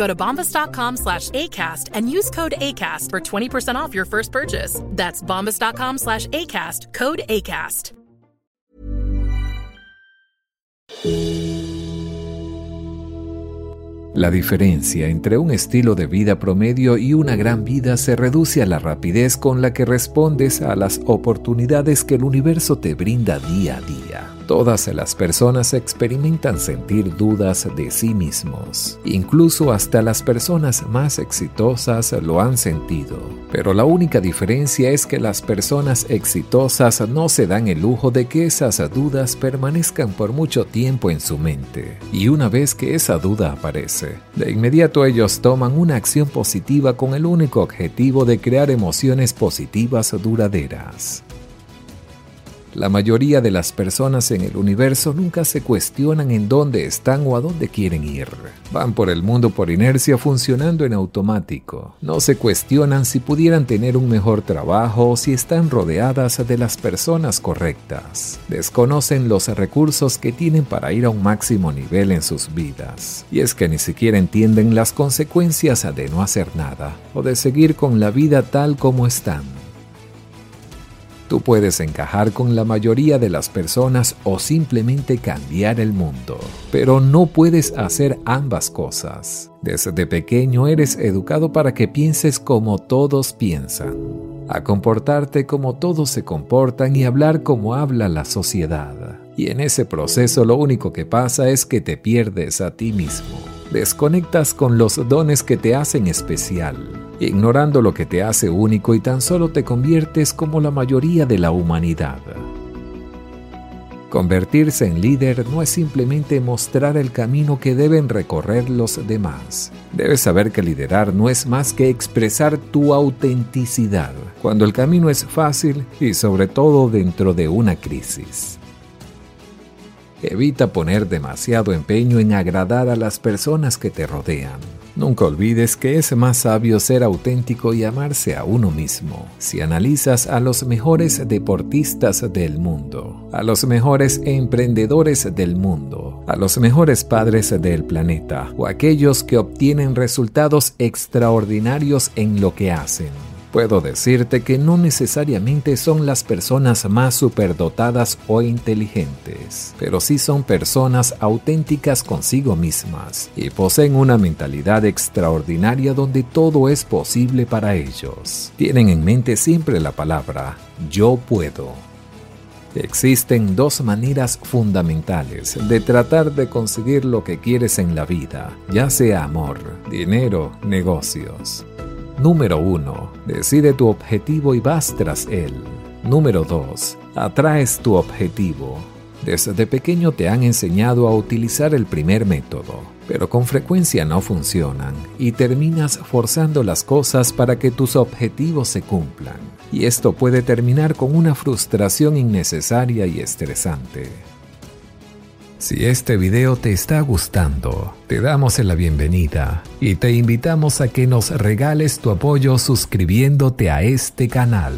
Go to bombas.com slash ACAST and use code ACAST for 20% off your first purchase. That's bombas.com slash ACAST, code ACAST. La diferencia entre un estilo de vida promedio y una gran vida se reduce a la rapidez con la que respondes a las oportunidades que el universo te brinda día a día. Todas las personas experimentan sentir dudas de sí mismos. Incluso hasta las personas más exitosas lo han sentido. Pero la única diferencia es que las personas exitosas no se dan el lujo de que esas dudas permanezcan por mucho tiempo en su mente. Y una vez que esa duda aparece, de inmediato ellos toman una acción positiva con el único objetivo de crear emociones positivas duraderas. La mayoría de las personas en el universo nunca se cuestionan en dónde están o a dónde quieren ir. Van por el mundo por inercia funcionando en automático. No se cuestionan si pudieran tener un mejor trabajo o si están rodeadas de las personas correctas. Desconocen los recursos que tienen para ir a un máximo nivel en sus vidas. Y es que ni siquiera entienden las consecuencias de no hacer nada o de seguir con la vida tal como están. Tú puedes encajar con la mayoría de las personas o simplemente cambiar el mundo, pero no puedes hacer ambas cosas. Desde pequeño eres educado para que pienses como todos piensan, a comportarte como todos se comportan y hablar como habla la sociedad. Y en ese proceso lo único que pasa es que te pierdes a ti mismo. Desconectas con los dones que te hacen especial ignorando lo que te hace único y tan solo te conviertes como la mayoría de la humanidad. Convertirse en líder no es simplemente mostrar el camino que deben recorrer los demás. Debes saber que liderar no es más que expresar tu autenticidad, cuando el camino es fácil y sobre todo dentro de una crisis. Evita poner demasiado empeño en agradar a las personas que te rodean. Nunca olvides que es más sabio ser auténtico y amarse a uno mismo. Si analizas a los mejores deportistas del mundo, a los mejores emprendedores del mundo, a los mejores padres del planeta o aquellos que obtienen resultados extraordinarios en lo que hacen, Puedo decirte que no necesariamente son las personas más superdotadas o inteligentes, pero sí son personas auténticas consigo mismas y poseen una mentalidad extraordinaria donde todo es posible para ellos. Tienen en mente siempre la palabra yo puedo. Existen dos maneras fundamentales de tratar de conseguir lo que quieres en la vida, ya sea amor, dinero, negocios. Número 1. Decide tu objetivo y vas tras él. Número 2. Atraes tu objetivo. Desde pequeño te han enseñado a utilizar el primer método, pero con frecuencia no funcionan y terminas forzando las cosas para que tus objetivos se cumplan. Y esto puede terminar con una frustración innecesaria y estresante. Si este video te está gustando, te damos la bienvenida y te invitamos a que nos regales tu apoyo suscribiéndote a este canal.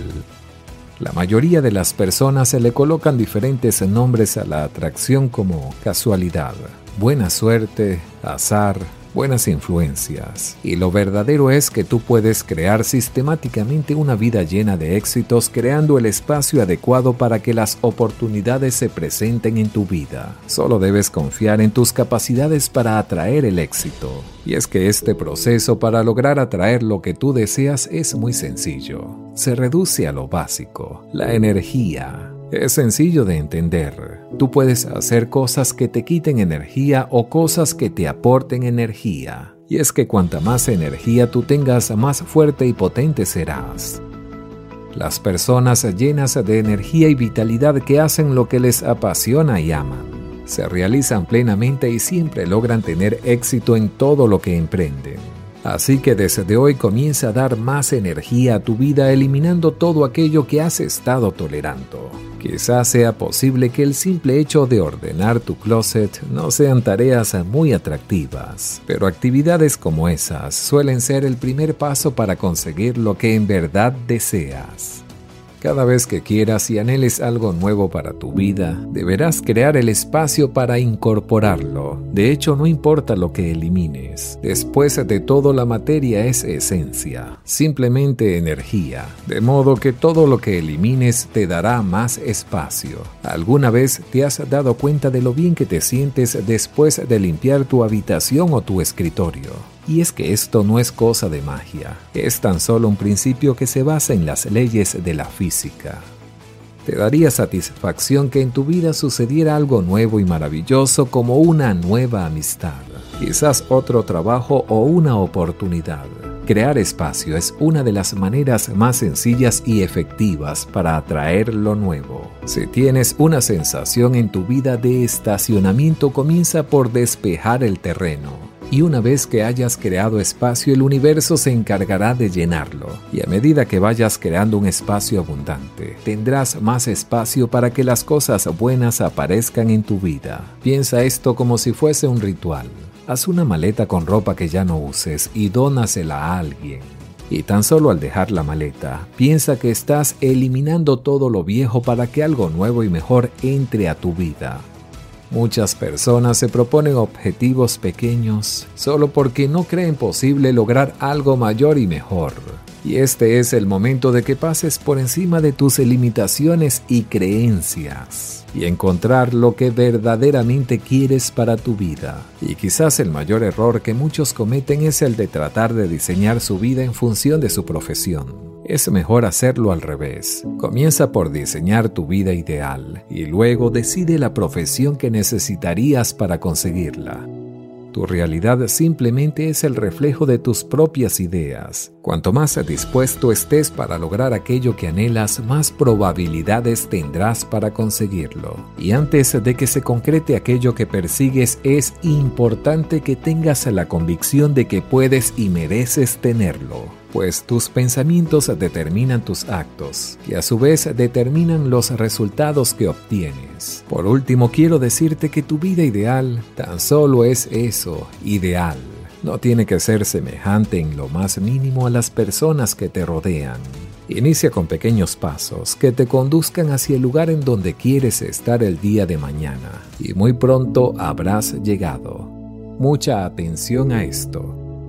La mayoría de las personas se le colocan diferentes nombres a la atracción como casualidad, buena suerte, azar, buenas influencias. Y lo verdadero es que tú puedes crear sistemáticamente una vida llena de éxitos creando el espacio adecuado para que las oportunidades se presenten en tu vida. Solo debes confiar en tus capacidades para atraer el éxito. Y es que este proceso para lograr atraer lo que tú deseas es muy sencillo. Se reduce a lo básico, la energía es sencillo de entender. Tú puedes hacer cosas que te quiten energía o cosas que te aporten energía. Y es que cuanta más energía tú tengas, más fuerte y potente serás. Las personas llenas de energía y vitalidad que hacen lo que les apasiona y aman, se realizan plenamente y siempre logran tener éxito en todo lo que emprenden. Así que desde hoy comienza a dar más energía a tu vida eliminando todo aquello que has estado tolerando. Quizás sea posible que el simple hecho de ordenar tu closet no sean tareas muy atractivas, pero actividades como esas suelen ser el primer paso para conseguir lo que en verdad deseas. Cada vez que quieras y anheles algo nuevo para tu vida, deberás crear el espacio para incorporarlo. De hecho, no importa lo que elimines. Después de todo, la materia es esencia, simplemente energía. De modo que todo lo que elimines te dará más espacio. ¿Alguna vez te has dado cuenta de lo bien que te sientes después de limpiar tu habitación o tu escritorio? Y es que esto no es cosa de magia, es tan solo un principio que se basa en las leyes de la física. Te daría satisfacción que en tu vida sucediera algo nuevo y maravilloso como una nueva amistad, quizás otro trabajo o una oportunidad. Crear espacio es una de las maneras más sencillas y efectivas para atraer lo nuevo. Si tienes una sensación en tu vida de estacionamiento, comienza por despejar el terreno y una vez que hayas creado espacio, el universo se encargará de llenarlo. Y a medida que vayas creando un espacio abundante, tendrás más espacio para que las cosas buenas aparezcan en tu vida. Piensa esto como si fuese un ritual. Haz una maleta con ropa que ya no uses y dónasela a alguien. Y tan solo al dejar la maleta, piensa que estás eliminando todo lo viejo para que algo nuevo y mejor entre a tu vida. Muchas personas se proponen objetivos pequeños solo porque no creen posible lograr algo mayor y mejor. Y este es el momento de que pases por encima de tus limitaciones y creencias y encontrar lo que verdaderamente quieres para tu vida. Y quizás el mayor error que muchos cometen es el de tratar de diseñar su vida en función de su profesión es mejor hacerlo al revés. Comienza por diseñar tu vida ideal y luego decide la profesión que necesitarías para conseguirla. Tu realidad simplemente es el reflejo de tus propias ideas. Cuanto más dispuesto estés para lograr aquello que anhelas, más probabilidades tendrás para conseguirlo. Y antes de que se concrete aquello que persigues, es importante que tengas la convicción de que puedes y mereces tenerlo pues tus pensamientos determinan tus actos y a su vez determinan los resultados que obtienes. Por último, quiero decirte que tu vida ideal tan solo es eso, ideal. No tiene que ser semejante en lo más mínimo a las personas que te rodean. Inicia con pequeños pasos que te conduzcan hacia el lugar en donde quieres estar el día de mañana y muy pronto habrás llegado. Mucha atención a esto.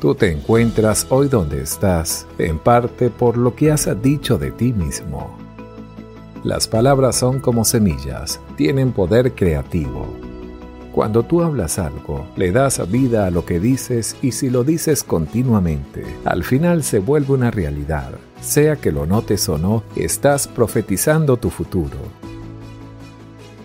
Tú te encuentras hoy donde estás, en parte por lo que has dicho de ti mismo. Las palabras son como semillas, tienen poder creativo. Cuando tú hablas algo, le das vida a lo que dices y si lo dices continuamente, al final se vuelve una realidad. Sea que lo notes o no, estás profetizando tu futuro.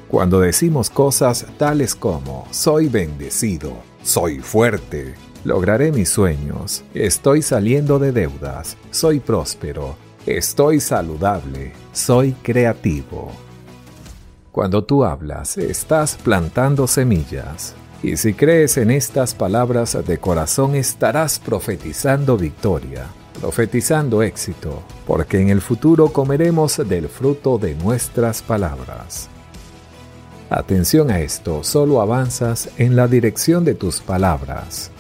Cuando decimos cosas tales como soy bendecido, soy fuerte, Lograré mis sueños. Estoy saliendo de deudas. Soy próspero. estoy saludable, soy creativo. Cuando tú hablas, estás plantando semillas. Y si crees en estas palabras de corazón, estarás profetizando victoria, profetizando éxito, porque en el futuro comeremos del fruto de nuestras palabras. Atención a esto, solo avanzas en la dirección de tus palabras.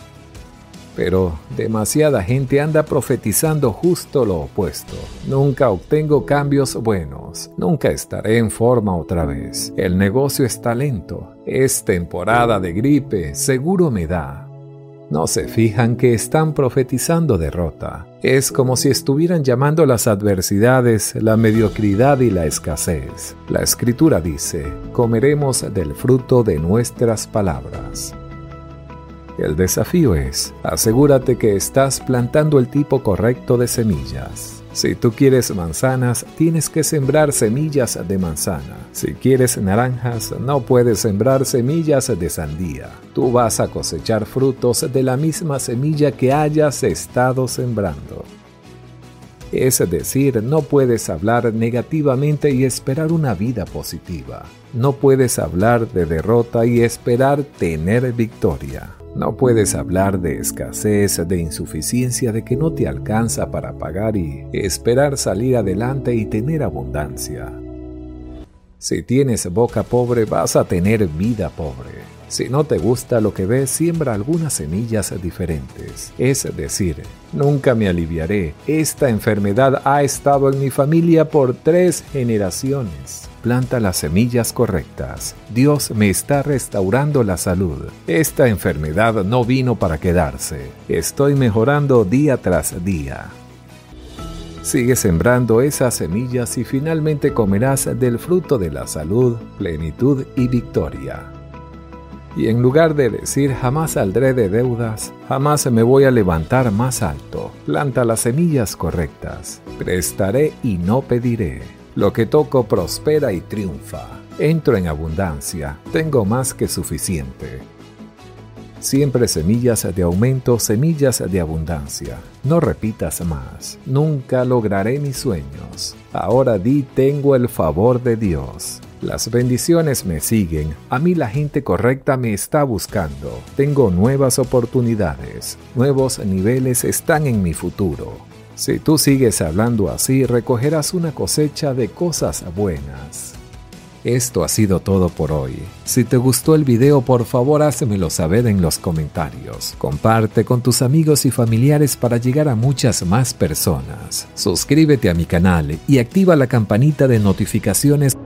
Pero demasiada gente anda profetizando justo lo opuesto. Nunca obtengo cambios buenos. Nunca estaré en forma otra vez. El negocio está lento. Es temporada de gripe. Seguro me da. No se fijan que están profetizando derrota. Es como si estuvieran llamando las adversidades, la mediocridad y la escasez. La escritura dice, comeremos del fruto de nuestras palabras. El desafío es, asegúrate que estás plantando el tipo correcto de semillas. Si tú quieres manzanas, tienes que sembrar semillas de manzana. Si quieres naranjas, no puedes sembrar semillas de sandía. Tú vas a cosechar frutos de la misma semilla que hayas estado sembrando. Es decir, no puedes hablar negativamente y esperar una vida positiva. No puedes hablar de derrota y esperar tener victoria. No puedes hablar de escasez, de insuficiencia, de que no te alcanza para pagar y esperar salir adelante y tener abundancia. Si tienes boca pobre, vas a tener vida pobre. Si no te gusta lo que ves, siembra algunas semillas diferentes. Es decir, nunca me aliviaré. Esta enfermedad ha estado en mi familia por tres generaciones planta las semillas correctas. Dios me está restaurando la salud. Esta enfermedad no vino para quedarse. Estoy mejorando día tras día. Sigue sembrando esas semillas y finalmente comerás del fruto de la salud, plenitud y victoria. Y en lugar de decir jamás saldré de deudas, jamás me voy a levantar más alto, planta las semillas correctas. Prestaré y no pediré. Lo que toco prospera y triunfa. Entro en abundancia, tengo más que suficiente. Siempre semillas de aumento, semillas de abundancia. No repitas más. Nunca lograré mis sueños. Ahora di tengo el favor de Dios. Las bendiciones me siguen. A mí la gente correcta me está buscando. Tengo nuevas oportunidades. Nuevos niveles están en mi futuro. Si tú sigues hablando así, recogerás una cosecha de cosas buenas. Esto ha sido todo por hoy. Si te gustó el video, por favor házmelo saber en los comentarios. Comparte con tus amigos y familiares para llegar a muchas más personas. Suscríbete a mi canal y activa la campanita de notificaciones